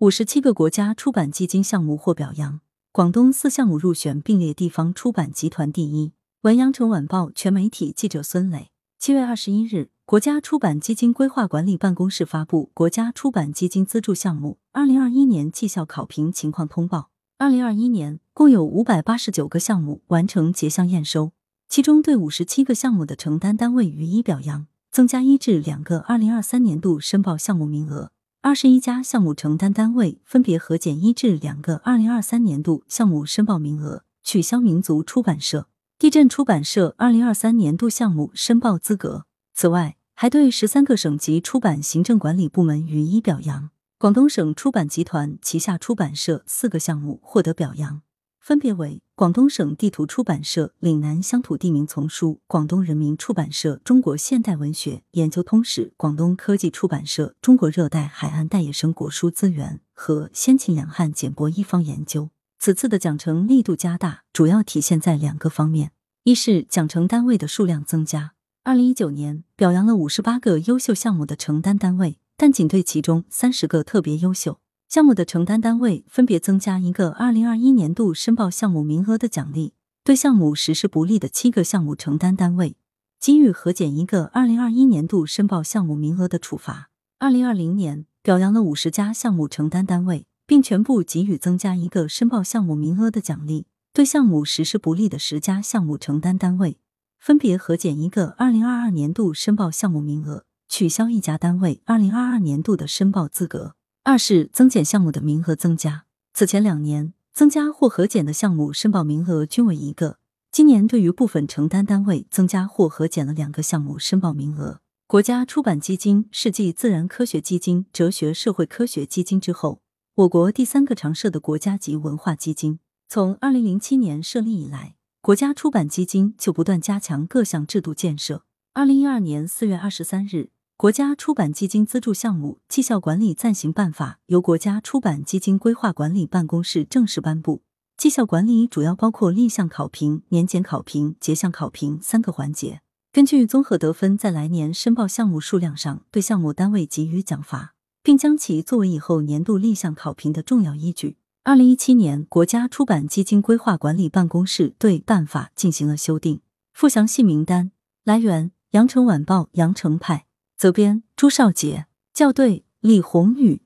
五十七个国家出版基金项目获表扬，广东四项目入选并列地方出版集团第一。文阳城晚报全媒体记者孙磊。七月二十一日，国家出版基金规划管理办公室发布《国家出版基金资助项目二零二一年绩效考评情况通报》。二零二一年共有五百八十九个项目完成结项验收，其中对五十七个项目的承担单位予以表扬。增加一至两个二零二三年度申报项目名额，二十一家项目承担单位分别核减一至两个二零二三年度项目申报名额，取消民族出版社、地震出版社二零二三年度项目申报资格。此外，还对十三个省级出版行政管理部门予以表扬。广东省出版集团旗下出版社四个项目获得表扬。分别为广东省地图出版社岭南乡土地名丛书、广东人民出版社中国现代文学研究通史、广东科技出版社中国热带海岸带野生果蔬资源和先秦两汉简帛一方研究。此次的奖惩力度加大，主要体现在两个方面：一是奖惩单位的数量增加，二零一九年表扬了五十八个优秀项目的承担单位，但仅对其中三十个特别优秀。项目的承担单位分别增加一个二零二一年度申报项目名额的奖励，对项目实施不利的七个项目承担单位给予核减一个二零二一年度申报项目名额的处罚。二零二零年表扬了五十家项目承担单位，并全部给予增加一个申报项目名额的奖励，对项目实施不利的十家项目承担单位分别核减一个二零二二年度申报项目名额，取消一家单位二零二二年度的申报资格。二是增减项目的名额增加，此前两年增加或核减的项目申报名额均为一个，今年对于部分承担单位增加或核减了两个项目申报名额。国家出版基金是继自然科学基金、哲学社会科学基金之后，我国第三个常设的国家级文化基金。从二零零七年设立以来，国家出版基金就不断加强各项制度建设。二零一二年四月二十三日。国家出版基金资助项目绩效管理暂行办法由国家出版基金规划管理办公室正式颁布。绩效管理主要包括立项考评、年检考评、结项考评三个环节。根据综合得分，在来年申报项目数量上对项目单位给予奖罚，并将其作为以后年度立项考评的重要依据。二零一七年，国家出版基金规划管理办公室对办法进行了修订。附详细名单来源：羊城晚报羊城派。责编：朱少杰，校对：李红宇。